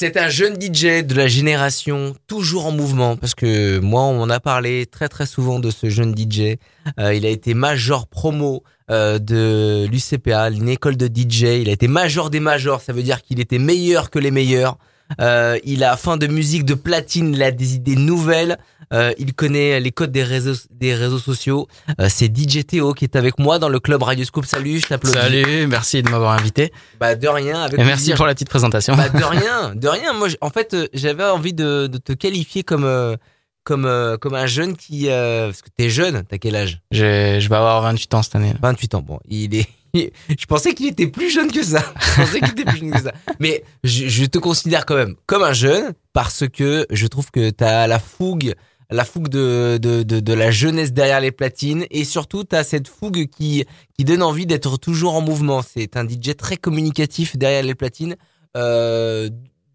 C'est un jeune DJ de la génération toujours en mouvement parce que moi on en a parlé très très souvent de ce jeune DJ. Euh, il a été major promo euh, de l'UCPA, une école de DJ. Il a été major des majors, ça veut dire qu'il était meilleur que les meilleurs. Euh, il a fin de musique de platine, il a des idées nouvelles. Euh, il connaît les codes des réseaux des réseaux sociaux. Euh, c'est DJ Théo qui est avec moi dans le club Radioscope. Salut, je t'applaudis. Salut, merci de m'avoir invité. Bah de rien. Avec Et merci pour la petite présentation. Bah de rien, de rien. Moi, en fait, euh, j'avais envie de, de, te qualifier comme euh, comme comme un jeune qui parce que t'es jeune. T'as quel âge? Je, je vais avoir 28 ans cette année. 28 ans. Bon, il est je pensais qu'il était plus jeune que ça. Je pensais qu'il était plus jeune que ça. Mais je, je, te considère quand même comme un jeune parce que je trouve que tu as la fougue, la fougue de, de, de, de, la jeunesse derrière les platines et surtout tu as cette fougue qui, qui donne envie d'être toujours en mouvement. C'est un DJ très communicatif derrière les platines. Euh,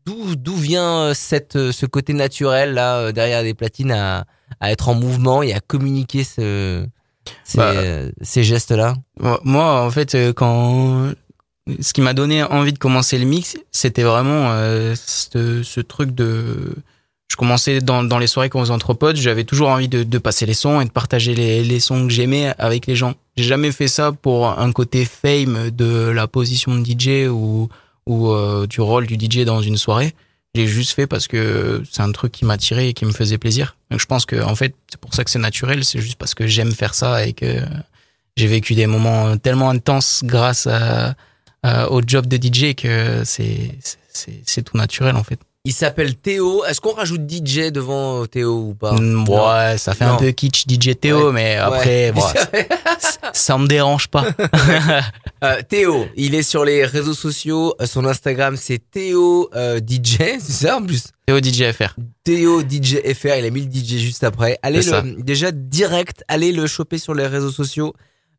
D'où d'où vient cette ce côté naturel là derrière les platines à, à être en mouvement et à communiquer ce ces, bah, ces gestes-là Moi, en fait, euh, quand ce qui m'a donné envie de commencer le mix, c'était vraiment euh, ce, ce, truc de. Je commençais dans, dans les soirées quand on faisait entre potes, j'avais toujours envie de, de, passer les sons et de partager les, les sons que j'aimais avec les gens. J'ai jamais fait ça pour un côté fame de la position de DJ ou, ou euh, du rôle du DJ dans une soirée. J'ai juste fait parce que c'est un truc qui m'attirait et qui me faisait plaisir. Donc je pense que en fait c'est pour ça que c'est naturel. C'est juste parce que j'aime faire ça et que j'ai vécu des moments tellement intenses grâce à, au job de DJ que c'est tout naturel en fait. Il s'appelle Théo. Est-ce qu'on rajoute DJ devant Théo ou pas? Mmh, Ouais, ça fait non. un peu kitsch DJ Théo, ouais, mais après, ouais. bon, ça me dérange pas. euh, Théo, il est sur les réseaux sociaux. Son Instagram, c'est Théo euh, DJ, c'est ça en plus? Théo DJ FR. Théo DJ FR, il a mis le DJ juste après. Allez le, déjà direct, allez le choper sur les réseaux sociaux.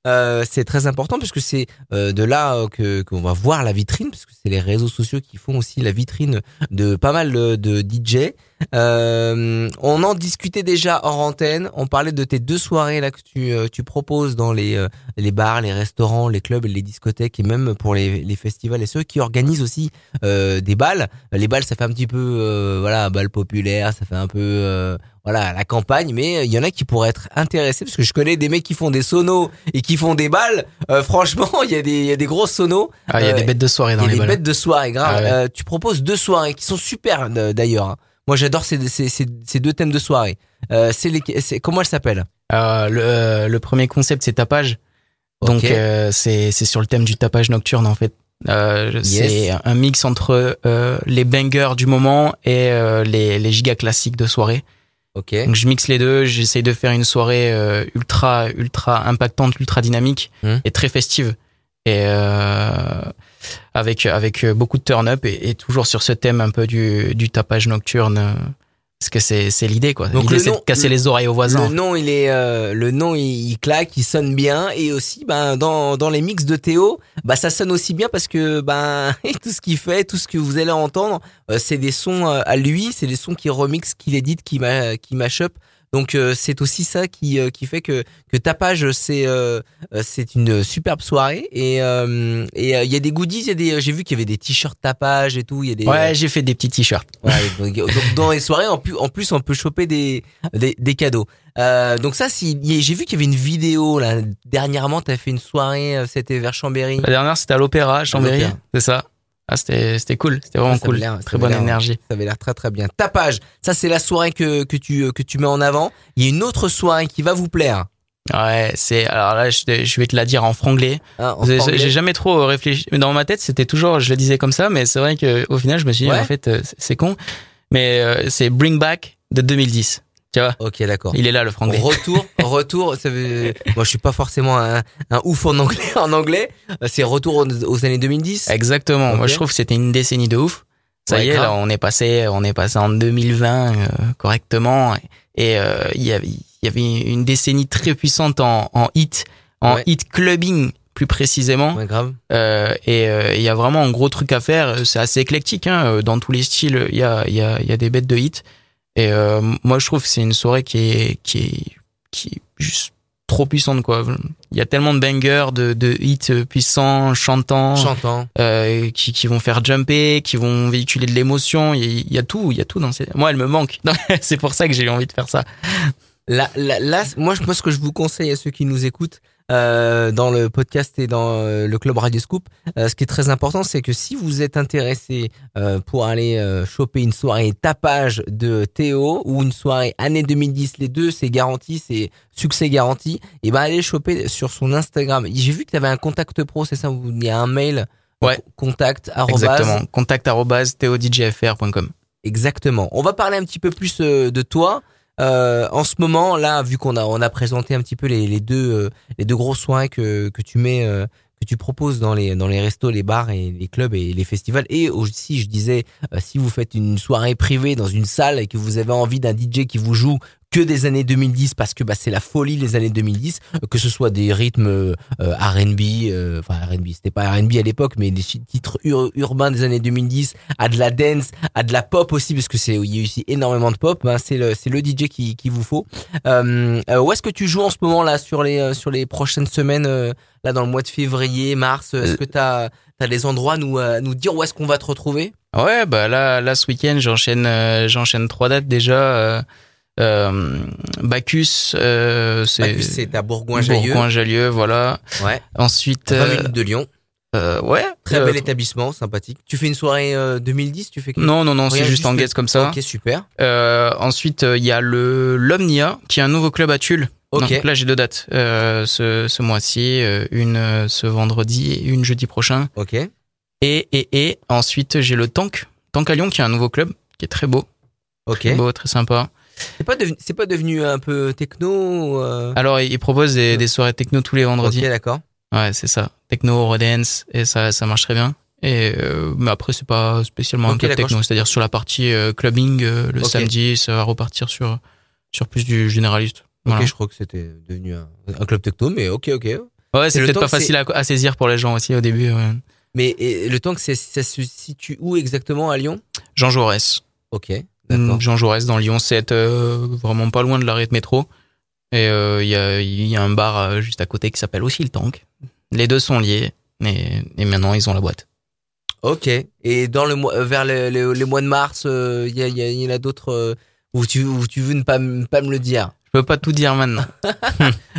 Euh, c'est très important parce que c'est euh, de là que qu'on va voir la vitrine parce que c'est les réseaux sociaux qui font aussi la vitrine de pas mal de DJ. Euh, on en discutait déjà hors antenne. On parlait de tes deux soirées là que tu euh, tu proposes dans les euh, les bars, les restaurants, les clubs, les discothèques et même pour les les festivals et ceux qui organisent aussi des balles. Les balles, ça fait un petit peu voilà bal populaire, ça fait un peu voilà la campagne mais il y en a qui pourraient être intéressés parce que je connais des mecs qui font des sonos et qui font des balles euh, franchement il y a des il y a des grosses sonos ah il y a euh, des bêtes de soirée dans les balles il y a des bêtes de soirée grave ah ouais. euh, tu proposes deux soirées qui sont super d'ailleurs hein. Moi j'adore ces, ces, ces, ces, deux thèmes de soirée euh, c'est les comment elles s'appellent le, le premier concept c'est tapage donc okay. c'est sur le thème du tapage nocturne en fait euh, yes. C'est un mix entre euh, les bangers du moment et euh, les, les gigas classiques de soirée. Donc je mixe les deux, j'essaye de faire une soirée euh, ultra ultra impactante, ultra dynamique Hmm. mmh. et très festive et euh, avec avec beaucoup de turn up et, et, toujours sur ce thème un peu du du tapage nocturne parce que c'est c'est l'idée quoi. L'idée c'est de casser le, les oreilles aux voisins. Le nom il est euh, le nom il, il, claque, il sonne bien et aussi ben dans dans les mix de Théo, bah ça sonne aussi bien parce que ben tout ce qu'il fait, tout ce que vous allez entendre, euh, c'est des sons à lui, c'est des sons qu'il remixe, qu'il édite, qui ma qui mash up. Donc euh, c'est aussi ça qui euh, qui fait que que tapage c'est euh, c'est une superbe soirée et et il y a des goodies, y a des j'ai vu qu'il y avait des t-shirts tapage et tout, y a des Ouais, j'ai fait des petits t-shirts. Ouais, donc, donc, dans les soirées en plus en plus on peut choper des des, des cadeaux. donc ça si j'ai vu qu'il y avait une vidéo là dernièrement, tu as fait une soirée c'était vers Chambéry. La dernière c'était à l'Opéra Chambéry, c'est ça? Ah, c'était, c'était cool, c'était vraiment ah, cool. Très bonne énergie. Ça avait l'air très très bien. Tapage, ça c'est la soirée que, que, tu, que tu mets en avant. Il y a une autre soirée qui va vous plaire. Ouais, c'est alors là je, je vais te la dire en franglais. Ah, J'ai jamais trop réfléchi. Dans ma tête, c'était toujours je le disais comme ça, mais c'est vrai que au final, je me suis dit ouais. en fait c'est con. Mais euh, c'est Bring Back de 2010. Tu vois Ok, d'accord. Il est là le franglais. Retour, retour. Ça veut... Moi, je suis pas forcément un, un ouf en anglais. En anglais, c'est retour aux, aux, années 2010. Exactement. Okay. Moi, je trouve que c'était une décennie de ouf. Ça ouais, y est, grave. là, on est passé, on est passé en 2020 euh, correctement. Et euh, il y avait, il y avait une décennie très puissante en, en hit, en ouais. hit clubbing plus précisément. Ouais, grave. Euh, et il y a vraiment un gros truc à faire. C'est assez éclectique, hein. Dans tous les styles, il y a, il y a, il y a des bêtes de hit. Et euh, moi, je trouve que c'est une soirée qui est, qui est, qui est juste trop puissantes quoi. Il y a tellement de bangers, de, de hits puissants, chantants, Chantant. euh, qui, qui vont faire jumper, qui vont véhiculer de l'émotion. Il y, a- il y a tout, il y a tout dans ces. Moi, elle me manque. c'est pour ça que j'ai eu envie de faire ça. Là, là, là, moi, je- moi, ce que je vous conseille à ceux qui nous écoutent euh, dans le podcast et dans euh, le club Radio Scoop, euh, ce qui est très important, c'est que si vous êtes intéressé pour aller choper une soirée tapage de Théo ou une soirée année 2010, les deux, c'est garanti, c'est succès garanti. Et ben, allez choper sur son Instagram. J'ai vu que tu avais un contact pro, c'est ça Il y a un mail? Ouais. Contact. Exactement. Contact arobase todjfr.com. Exactement. On va parler un petit peu plus de toi. Euh, en ce moment, là, vu qu'on a on a présenté un petit peu les, deux euh, les deux grosses soirées que que tu mets euh, que tu proposes dans les dans les restos, les bars et les clubs et les festivals. Et aussi, je disais, euh, si vous faites une soirée privée dans une salle et que vous avez envie d'un DJ qui vous joue que des années 2010 parce que bah, c'est la folie les années 2010 euh, que ce soit des rythmes euh, R&B euh, enfin R&B c'était pas R&B à l'époque mais des titres ur- urbains des années 2010 à de la dance à de la pop aussi parce que c'est il y a aussi énormément de pop ben, c'est le c'est le DJ qui qui vous faut euh, euh, où est-ce que tu joues en ce moment là sur les sur les prochaines semaines là dans le mois de février mars est-ce que t'as t'as des endroits à nous à nous dire où est-ce qu'on va te retrouver? Ouais, bah là, là ce week-end, j'enchaîne, j'enchaîne trois dates déjà. Euh, euh, Bacchus, euh, c'est à Bourgoin-Jallieu Bourgoin-Jallieu, voilà. ouais Ensuite, 20 euh, minutes de Lyon euh, ouais, très euh, bel établissement sympathique tu fais une soirée euh, 2010 tu fais quelque- Non, non, non, c'est juste en guest comme ça. ok super Euh, ensuite, euh, il y a le l'Omnia, qui est un nouveau club à Tulle. Ok. Donc là, j'ai deux dates euh, ce, ce mois-ci, euh, une euh, ce vendredi et une jeudi prochain. ok Et et et ensuite, j'ai le Tank, Tank à Lyon, qui est un nouveau club, qui est très beau, ok très beau, très sympa. C'est pas devenu pas devenu un peu techno euh... Alors, il il propose des, des soirées techno tous les vendredis. ok d'accord Ouais, c'est ça. Techno, Eurodance, et ça, ça marche très bien. Et euh, mais après, c'est pas spécialement un club techno. C'est-à-dire sur la partie euh, clubbing, le samedi, ça va repartir sur sur plus du généraliste. Voilà. Ok, je crois que c'était devenu un, un club techno, mais ok, ok. Ouais, c'est peut-être pas facile à, à saisir pour les gens aussi au début. ouais. Mais et le temps que ça se situe où exactement à Lyon? Jean Jaurès. Ok, Jean Jaurès dans Lyon 7, euh, vraiment pas loin de l'arrêt de métro. Et euh, il y, a, il y a un bar euh, juste à côté qui s'appelle aussi le Tank. Les deux sont liés. Et, et maintenant, ils ont la boîte. Ok. Et dans le mois, euh, vers le- le- les mois de mars, euh, il y, en a d'autres euh, où tu où tu veux ne pas me le dire. Je peux pas tout dire maintenant.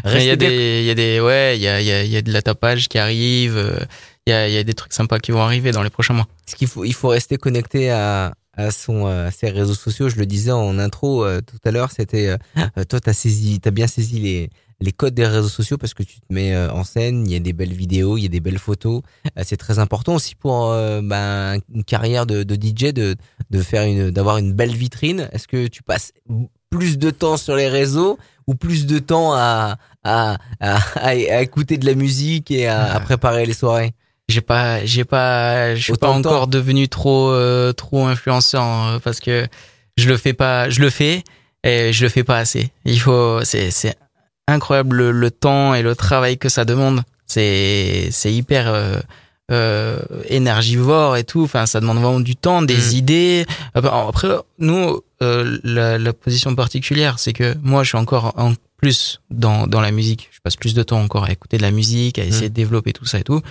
Il y a des, il y a des, ouais, il y a, il y a, il y a de la tapage qui arrive. euh, Il y a, y a des trucs sympas qui vont arriver dans les prochains mois. Parce qu'il faut, il faut rester connecté à, à son, euh, à ses réseaux sociaux. Je le disais en intro euh, tout à l'heure, c'était, euh, toi, t'as saisi, t'as bien saisi les, les codes des réseaux sociaux parce que tu te mets euh, en scène. Il y a des belles vidéos, il y a des belles photos. Euh, c'est très important aussi pour ben, une carrière de, de DJ de, de faire une, d'avoir une belle vitrine. Est-ce que tu passes plus de temps sur les réseaux ou plus de temps à, à, à, à, à écouter de la musique et à, à préparer les soirées? J'ai pas, j'ai pas, je suis Autant pas encore devenu trop, euh, trop influenceur euh, parce que je le fais pas, je le fais et je le fais pas assez. Il faut, c'est, c'est incroyable le, le temps et le travail que ça demande. C'est, c'est hyper euh, euh, énergivore et tout. Enfin, ça demande vraiment du temps, des Mm. idées. Après, après, nous, euh, la, la position particulière, c'est que moi, je suis encore en plus dans dans la musique. Je passe plus de temps encore à écouter de la musique, à essayer Mm. de développer tout ça et tout.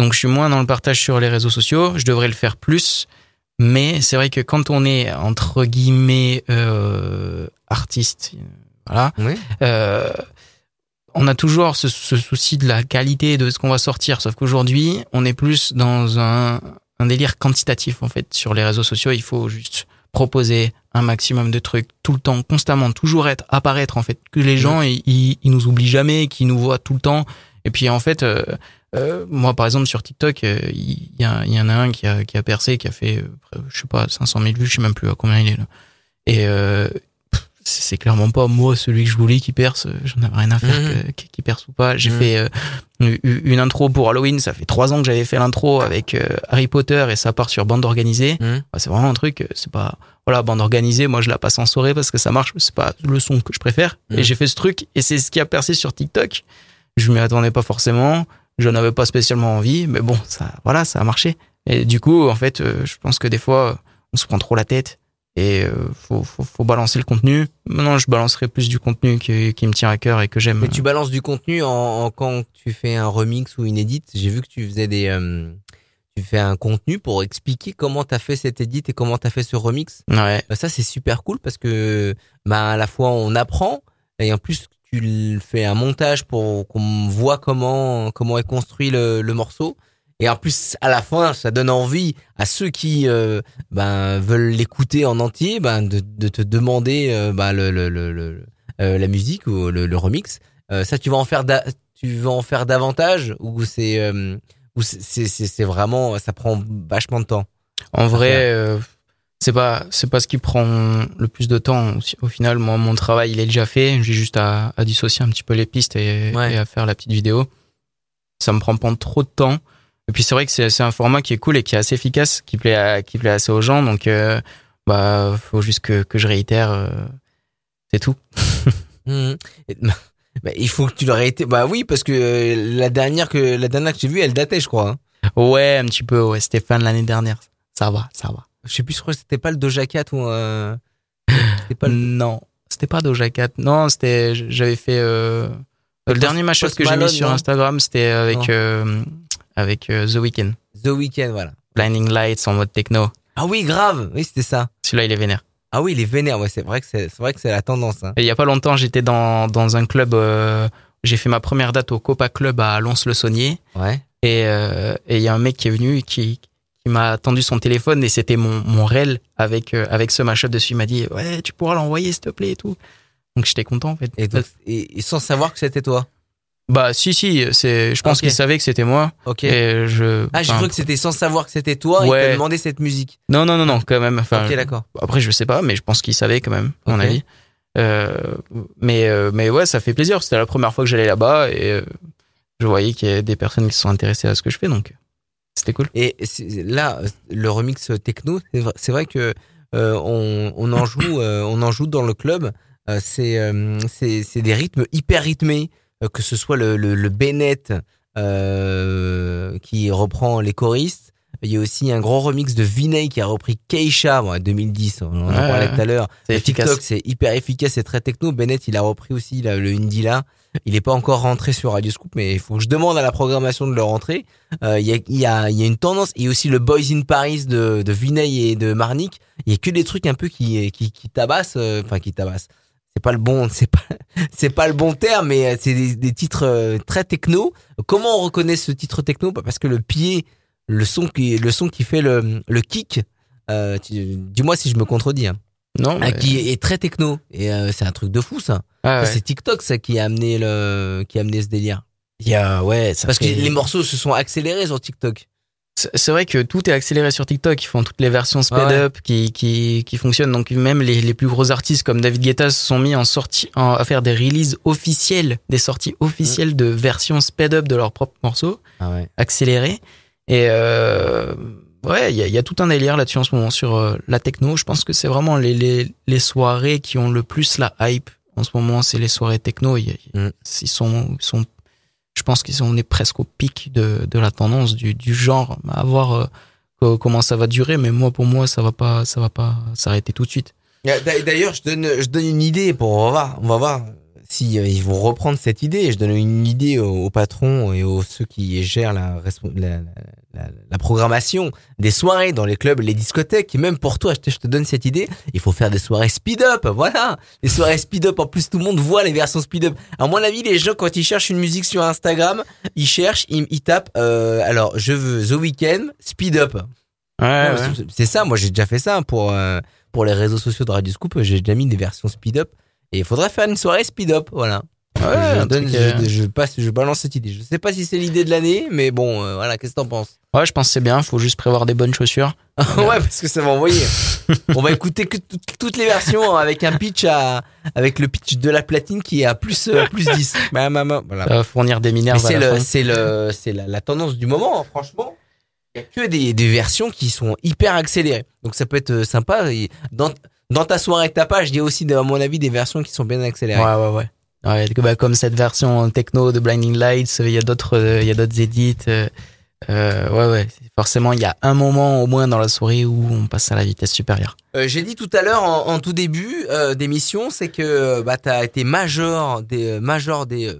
Donc je suis moins dans le partage sur les réseaux sociaux, je devrais le faire plus, mais c'est vrai que quand on est entre guillemets euh, artiste, voilà, Oui. euh, on a toujours ce, ce souci de la qualité de ce qu'on va sortir, sauf qu'aujourd'hui on est plus dans un, un délire quantitatif en fait sur les réseaux sociaux. Il faut juste proposer un maximum de trucs tout le temps, constamment, toujours être apparaître en fait, que les gens ils, ils, ils nous oublient jamais, qu'ils nous voient tout le temps. Et puis en fait, euh, euh, moi par exemple sur TikTok, euh, il y, en a un qui a, qui a percé, qui a fait, euh, je sais pas, 500 000 vues, je sais même plus à combien il est là. Et c'est clairement pas moi celui que je voulais qui perce. J'en avais rien à faire Mhm. qui, perce ou pas. J'ai Mhm. fait une, une intro pour Halloween. Ça fait trois ans que j'avais fait l'intro avec Harry Potter et ça part sur bande organisée. Mhm. Bah, c'est vraiment un truc. C'est pas voilà bande organisée. Moi je la passe en soirée parce que ça marche. C'est pas le son que je préfère. Et j'ai fait ce truc et c'est ce qui a percé sur TikTok. Je m'y attendais pas forcément. Je n'avais pas spécialement envie, mais bon, ça, voilà, ça a marché. Et du coup, en fait, euh, je pense que des fois, on se prend trop la tête et euh, faut, faut, faut, balancer le contenu. Maintenant, je balancerai plus du contenu qui, qui me tient à cœur et que j'aime. Mais tu balances du contenu en, quand tu fais un remix ou une edit. J'ai vu que tu faisais des, euh, tu fais un contenu pour expliquer comment t'as fait cette edit et comment t'as fait ce remix. Ouais. Bah, ça c'est super cool parce que bah à la fois on apprend et en plus tu fais un montage pour qu'on voit comment comment est construit le, le morceau. Et en plus, à la fin, ça donne envie à ceux qui euh, ben, veulent l'écouter en entier, ben, de, de te demander euh, ben, le, le, le, euh, la musique ou le, remix. Euh, ça, tu vas en faire, tu vas en faire davantage ou c'est, euh, ou c'est, c'est, vraiment, ça prend vachement de temps. En vrai, c'est pas, c'est pas ce qui prend le plus de temps. Au final, moi, mon travail, il est déjà fait. J'ai juste à, à, dissocier un petit peu les pistes et, et à faire la petite vidéo. Ça me prend pas trop de temps. Et puis c'est vrai que c'est un format qui est cool et qui est assez efficace, qui plaît à, qui plaît assez aux gens. Donc euh, bah faut juste que, que je réitère. Euh, c'est tout. Mmh. Bah, il faut que tu le réitères. Bah oui, parce que euh, la dernière que la dernière que j'ai vue, elle datait, je crois. Hein. Ouais, un petit peu. Ouais, c'était fin de l'année dernière. Ça va, ça va. Je sais plus, je crois que c'était pas le Doja Cat ou. Euh... pas le... Non, c'était pas Doja Cat. Non, c'était. J'avais fait. Euh... Le dernier match que j'ai mis sur Instagram, c'était avec avec euh, The Weeknd. The Weeknd, voilà. Blinding Lights en mode techno. Ah oui, grave. Oui, c'était ça. Celui-là, il est vénère. Ah oui, il est vénère. Ouais, c'est vrai que c'est, vrai que c'est la tendance. Hein. il y a pas longtemps, j'étais dans dans un club. Euh, j'ai fait ma première date au Copa Club à Lons-le-Saunier. Ouais. Et euh, et il y a un mec qui est venu et qui qui m'a tendu son téléphone et c'était mon mon réel avec euh, avec ce mashup dessus. Il m'a dit ouais, tu pourras l'envoyer s'il te plaît et tout. Donc j'étais content en fait. Et, et sans savoir que c'était toi? Bah si si, c'est je pense qu'il savait que c'était moi. OK. Et je Ah, j'ai cru que c'était sans savoir que c'était toi ouais. il t'a demandé cette musique. Non non non non, quand même OK, d'accord. Après je sais pas mais je pense qu'il savait quand même à mon avis. Euh, mais euh, mais ouais, ça fait plaisir, c'était la première fois que j'allais là-bas et euh, je voyais qu'il y a des personnes qui se sont intéressées à ce que je fais donc c'était cool. Et là le remix techno, c'est vrai que euh, on, on en joue dans le club, c'est c'est des rythmes hyper rythmés euh, que ce soit le, Bennett euh, qui reprend les choristes. Il y a aussi un gros remix de Vinay qui a repris Keisha, bon, 2010, on en parlait tout à l'heure. TikTok, c'est hyper efficace, c'est très techno. Bennett, il a repris aussi là, le Indie là. Il n'est pas encore rentré sur Radio Scoop, mais il faut que je demande à la programmation de le rentrer. Euh, il, y a, y a, il y a une tendance, et aussi le Boys in Paris de, de Vinay et de Marnik. Il y a que des trucs un peu qui, qui, qui tabassent, euh, enfin qui tabassent c'est pas le bon, c'est pas, c'est pas le bon terme, mais euh, c'est des, titres euh, très techno. Comment on reconnaît ce titre techno? Bah, Parce que le pied, le son qui, le son qui fait le, le kick, euh, dis-moi si je me contredis. Hein. Non, ah, qui est très techno et euh, c'est un truc de fou ça. Ah, C'est TikTok ça qui a amené le, qui a amené ce délire. Il y a ouais, parce que les morceaux se sont accélérés sur TikTok c'est vrai que tout est accéléré sur TikTok. Ils font toutes les versions speed up qui, qui, qui fonctionnent. Donc même les, les plus gros artistes comme David Guetta se sont mis en sortie, en, à faire des releases officielles, des sorties officielles de versions speed up de leurs propres morceaux, ah ouais. accélérés. Et euh, ouais, il y a, y a, tout un délire là-dessus en ce moment sur euh, la techno. Je pense que c'est vraiment les, les, les soirées qui ont le plus la hype en ce moment. C'est les soirées techno. Ils, mm. ils sont, ils sont je pense qu'on est presque au pic de, de la tendance du, du genre à voir euh, comment ça va durer mais moi pour moi ça va pas ça va pas s'arrêter tout de suite d'ailleurs je donne je donne une idée pour on va voir on va voir si euh, ils vont reprendre cette idée, je donne une idée aux, patrons et aux ceux qui gèrent la, la, la, la, programmation des soirées dans les clubs, les discothèques, et même pour toi, je te, je te donne cette idée, il faut faire des soirées speed-up, voilà, des soirées speed-up, en plus tout le monde voit les versions speed-up. À mon avis, les gens, quand ils cherchent une musique sur Instagram, ils cherchent, ils, ils tapent, euh, alors, je veux The Weeknd, speed-up. Ouais, C'est ça, moi j'ai déjà fait ça pour, euh, pour les réseaux sociaux de Radio Scoop, j'ai déjà mis des versions speed-up. Et il faudrait faire une soirée speed up, voilà. Ouais, je, donne, je, je, passe, je balance cette idée. Je sais pas si c'est l'idée de l'année, mais bon, euh, voilà, qu'est-ce que t'en penses? Ouais, je pense que c'est bien. Faut juste prévoir des bonnes chaussures. ouais, parce que ça va envoyer. On va écouter que toutes les versions avec un pitch à, avec le pitch de la platine qui est à plus euh, plus 10. Bah, bah, bah, voilà. Ça va fournir des mineurs. C'est le, c'est le, c'est la, la, tendance du moment, hein, franchement. Il y a que des, des versions qui sont hyper accélérées. Donc ça peut être euh, sympa. Dans, dans ta soirée de tapage, il y a aussi, à mon avis, des versions qui sont bien accélérées. Ouais, ouais, ouais. ouais bah, comme cette version techno de Blinding Lights, il y a d'autres, euh, il y a d'autres edits. Euh, euh, ouais, ouais. Forcément, il y a un moment au moins dans la soirée où on passe à la vitesse supérieure. Euh, J'ai dit tout à l'heure en, tout début euh, d'émission, c'est que bah, tu as été major des major des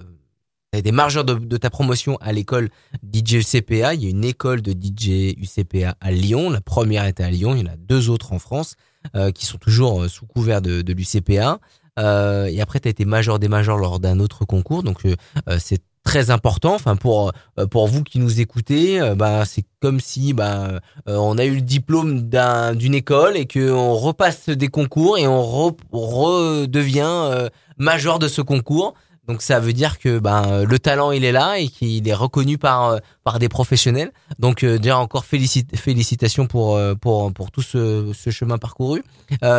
des majeurs de, de, ta promotion à l'école DJ UCPA. Il y a une école de DJ UCPA à Lyon. La première était à Lyon. Il y en a deux autres en France qui sont toujours sous couvert de, de l'UCPA. et après, tu as été major des majors lors d'un autre concours. Donc, c'est très important. Enfin, pour euh, pour vous qui nous écoutez, euh, bah c'est comme si bah euh, on a eu le diplôme d'un d'une école et que on repasse des concours et on redevient major de ce concours. Donc ça veut dire que bah, le talent il est là et qu'il est reconnu par par des professionnels. Donc déjà encore félicitations pour pour pour tout ce, ce chemin parcouru.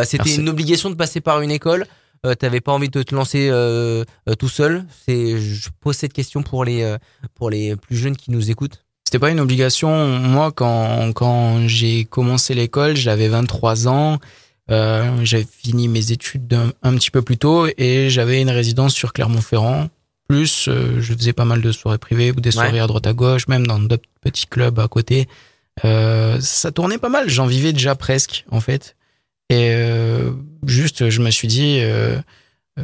C'était une obligation de passer par une école euh, t'avais pas envie de te lancer euh, euh, tout seul C'est, je pose cette question pour les pour les plus jeunes qui nous écoutent. C'était pas une obligation. Moi, quand quand j'ai commencé l'école, j'avais 23 ans. Euh, j'avais fini mes études un, petit peu plus tôt et j'avais une résidence sur Clermont-Ferrand. Plus, je faisais pas mal de soirées privées ou des soirées à droite à gauche, même dans d'autres petits clubs à côté. Euh, ça tournait pas mal. J'en vivais déjà presque, en fait. Et euh, juste, je me suis dit, euh, euh,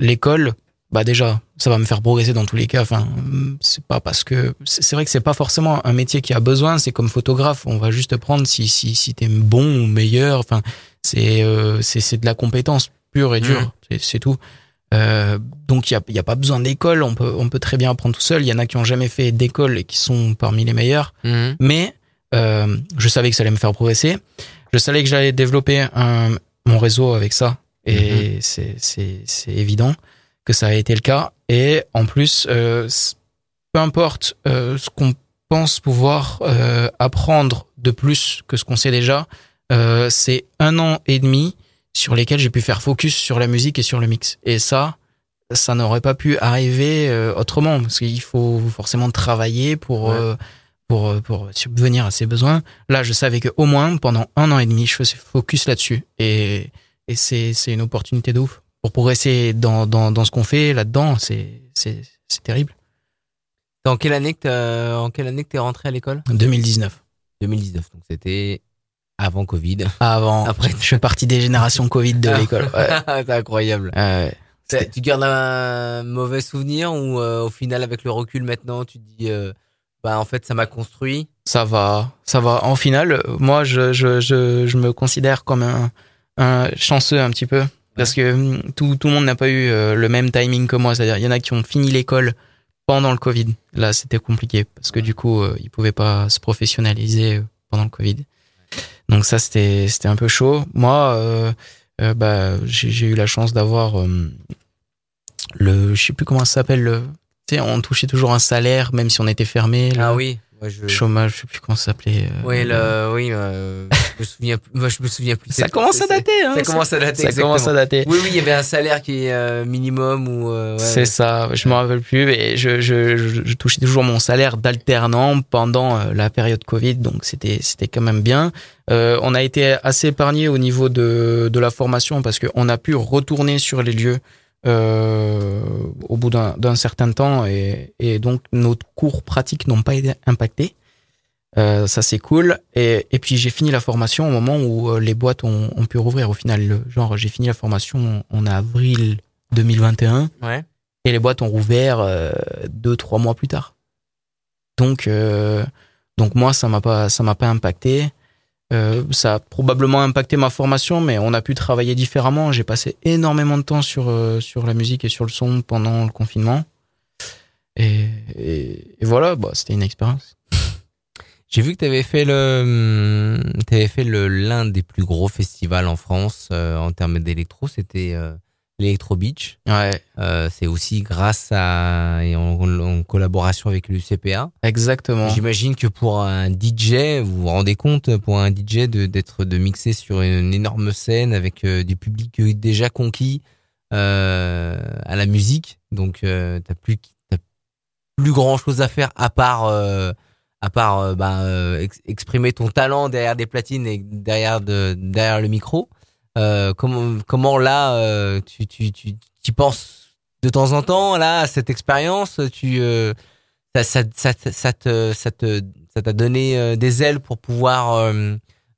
l'école, bah déjà, ça va me faire progresser dans tous les cas. Enfin, c'est pas parce que c'est vrai que c'est pas forcément un métier qui a besoin. C'est comme photographe, on va juste prendre si si si t'es bon ou meilleur. Enfin, c'est c'est c'est de la compétence pure et dure. Mmh. C'est tout. Euh, donc il y a, y a pas besoin d'école. On peut on peut très bien apprendre tout seul. Il y en a qui ont jamais fait d'école et qui sont parmi les meilleurs. Mmh. Mais euh, je savais que ça allait me faire progresser je savais que j'allais développer un, mon réseau avec ça. Et mhm. c'est, évident que ça a été le cas. Et en plus, euh, peu importe euh, ce qu'on pense pouvoir euh, apprendre de plus que ce qu'on sait déjà, euh, c'est un an et demi sur lesquels j'ai pu faire focus sur la musique et sur le mix. Et ça, ça n'aurait pas pu arriver euh, autrement parce qu'il faut forcément travailler pour pour, euh, pour subvenir à ses besoins. Là, je savais que au moins pendant un an et demi, je faisais focus là-dessus. Et, et c'est, c'est une opportunité de ouf. Pour progresser dans, dans, dans ce qu'on fait là-dedans, c'est, c'est, c'est terrible. Dans quelle année que en quelle année que t'es rentré à l'école? 2019. 2019, donc c'était avant Covid. Avant. Après, je fais partie des générations Covid de l'école. Ouais. c'est incroyable. Tu gardes un mauvais souvenir ou euh, au final, avec le recul maintenant, tu te dis euh, bah en fait ça m'a construit? Ça va, ça va. En final, moi je je je, je me considère comme un, un chanceux un petit peu parce que hum, tout tout le monde n'a pas eu euh, le même timing que moi. C'est-à-dire il y en a qui ont fini l'école pendant le Covid. Là c'était compliqué parce que du coup euh, ils pouvaient pas se professionnaliser pendant le Covid. Donc ça c'était c'était un peu chaud. Moi euh, euh bah j'ai eu la chance d'avoir le je sais plus comment ça s'appelle le tu sais, on touchait toujours un salaire, même si on était fermé. Ah oui. Je... Chômage, je sais plus comment ça s'appelait. Euh, oui, le, oui, euh, je me souviens, je me souviens plus. Ça commence à dater, hein. Ça commence à dater. Ça commence à dater. Oui, oui, il y avait un salaire qui est euh, minimum ou. Euh, c'est ça. Je me rappelle plus, mais je, je, je, touchais toujours mon salaire d'alternant pendant la période Covid, donc c'était, c'était quand même bien. on a été assez épargné au niveau de, de la formation parce qu'on a pu retourner sur les lieux euh, bout d'un certain temps et, et, donc nos cours pratiques n'ont pas été impactés. Euh, ça c'est cool. Et, et puis j'ai fini la formation au moment où euh, les boîtes ont, ont pu rouvrir. Au final, genre j'ai fini la formation en avril 2021 ouais. et les boîtes ont rouvert euh, deux trois mois plus tard. Donc euh, donc moi ça m'a pas ça m'a pas impacté. Euh, ça a probablement impacté ma formation, mais on a pu travailler différemment. J'ai passé énormément de temps sur euh, sur la musique et sur le son pendant le confinement. Et, et, voilà, bah, c'était une expérience. J'ai vu que tu avais fait le, avais fait le l'un des plus gros festivals en France euh, en termes d'électro. C'était l'Electro Beach. Ouais. Euh, c'est aussi grâce à et en, collaboration avec l'UCPA. Exactement. J'imagine que pour un DJ, vous vous rendez compte pour un DJ de d'être de mixer sur une énorme scène avec euh, du public déjà conquis euh, à la musique. Donc euh, t'as plus t'as plus grand chose à faire à part euh, à part bah, exprimer ton talent derrière des platines et derrière de derrière le micro. Euh, comment, comment là, euh, tu, tu, tu, tu penses de temps en temps là à cette expérience Tu, euh, ça, ça, ça, ça te, ça te, ça t'a donné des ailes pour pouvoir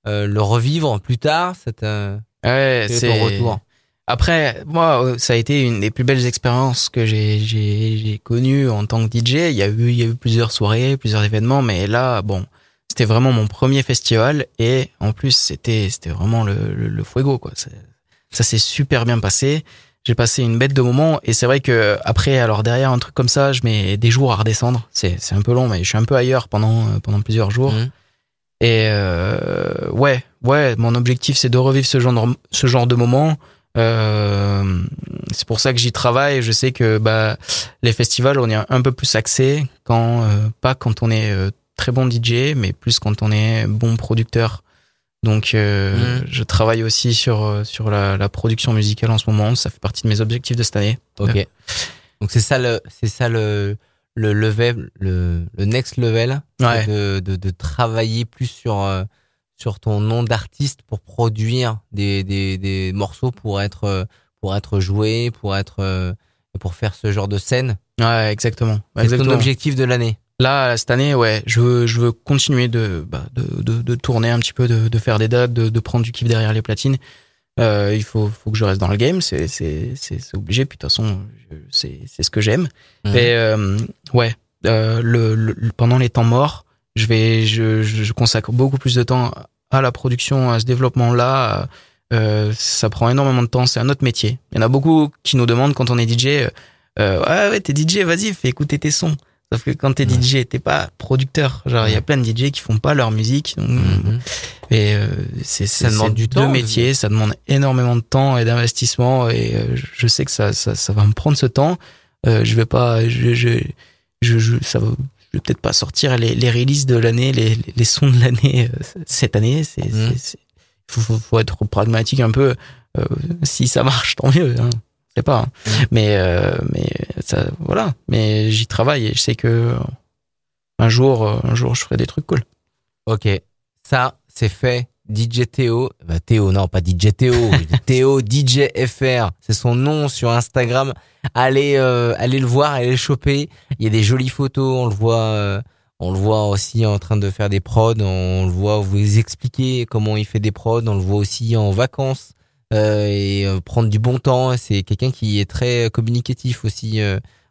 le revivre plus tard. T'a, ouais, c'est retour? Après, moi, ça a été une des plus belles expériences que j'ai j'ai connues en tant que DJ. Il y a eu il y a eu plusieurs soirées, plusieurs événements, mais là, bon, c'était vraiment mon premier festival et en plus c'était c'était vraiment le, le, fuego quoi. Ça s'est super bien passé. J'ai passé une bête de moments et c'est vrai que après alors derrière un truc comme ça, je mets des jours à redescendre. C'est c'est un peu long, mais je suis un peu ailleurs pendant pendant plusieurs jours. Mmh. Et euh, ouais ouais, mon objectif c'est de revivre ce genre de, ce genre de moments euh, c'est pour ça que j'y travaille. Je sais que bah, les festivals, on est un peu plus axé quand euh, pas quand on est euh, très bon DJ, mais plus quand on est bon producteur. Donc, mmh. je travaille aussi sur sur la, la, production musicale en ce moment. Ça fait partie de mes objectifs de cette année. Ok. Donc c'est ça le c'est ça le le level le, le next level de, de, de travailler plus sur sur ton nom d'artiste pour produire des, des, des, morceaux pour être pour être joués, pour être euh, pour faire ce genre de scène. Ouais, exactement. C'est ton objectif de l'année. Là, cette année, ouais, je veux, je veux continuer de, bah, de, de, de, tourner un petit peu, de, de faire des dates, de, de prendre du kiff derrière les platines. Euh, il faut, faut que je reste dans le game, c'est, c'est, c'est, obligé. Puis de toute façon, c'est, c'est ce que j'aime. Mmh. Mais euh, ouais, euh, le, le, pendant les temps morts, je vais, je, je consacre beaucoup plus de temps à la production, à ce développement-là. Euh, ça prend énormément de temps. C'est un autre métier. Il y en a beaucoup qui nous demandent quand on est DJ, euh, ouais, ouais, t'es DJ, vas-y, fais écouter tes sons. Sauf que quand t'es DJ, t'es pas producteur. Genre, il y a plein de DJ qui font pas leur musique. Donc, mhm. Et euh, c'est ça demande du temps. Deux métiers, ça demande énormément de temps et d'investissement. Et euh, je sais que ça, ça, ça va me prendre ce temps. Euh, je vais pas, je, je, je, je ça va, je vais peut-être pas sortir les, les releases de l'année, les, les, sons de l'année euh, cette année. C'est, mmh. faut, faut, être pragmatique un peu. Euh, si ça marche, tant mieux. Hein. Sais pas. Hein. Mmh. Mais euh, mais ça, voilà. Mais j'y travaille et je sais que un jour, un jour, je ferai des trucs cool. Ok, ça c'est fait. DJ Théo, bah Théo, non pas DJ Théo, Théo DJ FR, c'est son nom sur Instagram. Allez, euh, allez le voir, allez le choper. Il y a des jolies photos, on le voit, euh, on le voit aussi en train de faire des prods, on le voit vous expliquer comment il fait des prods, on le voit aussi en vacances euh, et euh, prendre du bon temps. C'est quelqu'un qui est très communicatif aussi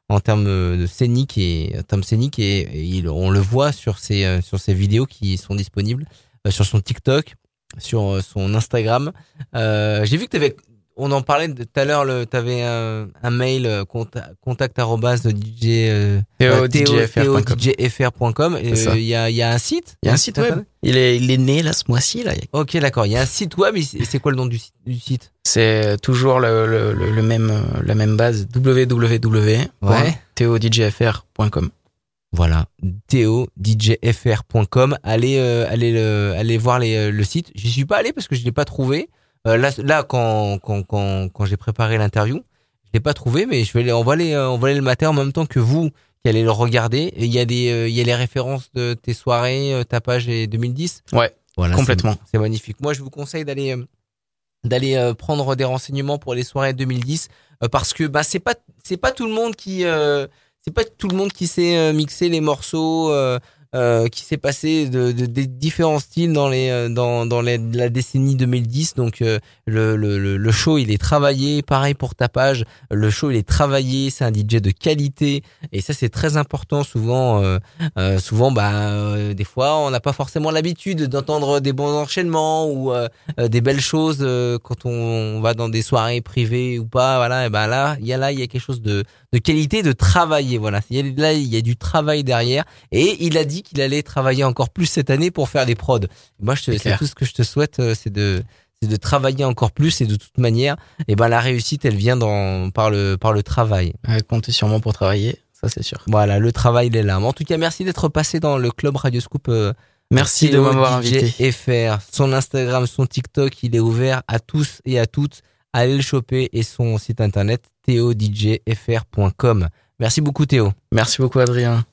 en termes de scénique et termes scéniques et, il, on le voit sur ses sur ses vidéos qui sont disponibles sur son TikTok sur euh, son Instagram. Euh, j'ai vu que tu avais on en parlait tout à l'heure, tu avais un, un, mail euh, contact, contact DJ, euh. Il y, a, y a un site? Il y a un site web. Il est, il est né là ce mois-ci. là. Ok, d'accord. Il y a un site web. C'est quoi le nom du, du site? C'est toujours le, le, le, même, la même base www.teodjfr.com. Voilà, teodjfr.com. Allez, euh, allez, le, allez voir les, euh, le site. J'y suis pas allé parce que je l'ai pas trouvé. Euh, là, là, quand, quand, quand, quand j'ai préparé l'interview, je l'ai pas trouvé, mais je vais on va aller, on va aller le matin en même temps que vous qui allez le regarder. il y a des, il y a les références de tes soirées, ta page est 2010. Ouais, voilà, complètement. C'est magnifique. Moi, je vous conseille d'aller, d'aller prendre des renseignements pour les soirées 2010 parce que bah c'est pas, c'est pas tout le monde qui c'est pas tout le monde qui sait euh, mixer les morceaux, euh, euh, qui s'est passé de, de, de, différents styles dans les euh, dans dans les, la décennie 2010 donc euh, le, le, le show il est travaillé. Pareil pour ta page le show il est travaillé. C'est un DJ de qualité. Et ça c'est très important. Souvent euh, souvent bah des fois on n'a pas forcément l'habitude d'entendre des bons enchaînements ou des belles choses quand on, va dans des soirées privées ou pas. Voilà. Et ben là il y a là il y a quelque chose de de qualité de travailler. Voilà. Là il y a du travail derrière. Et il a dit qu'il allait travailler encore plus cette année pour faire des prods. Moi, je c'est tout ce que je te souhaite, euh, c'est de c'est de travailler encore plus et de toute manière, et eh ben la réussite, elle vient dans par le par le travail. Ouais, comptez sûrement pour travailler, ça c'est sûr. Voilà, le travail il est là. en tout cas, merci d'être passé dans le club Radio Scoop. Euh, merci de m'avoir invité. FR, son Instagram, son TikTok, il est ouvert à tous et à toutes. Allez le choper et son site internet theodjfr.com. Merci beaucoup Théo. Merci beaucoup Adrien.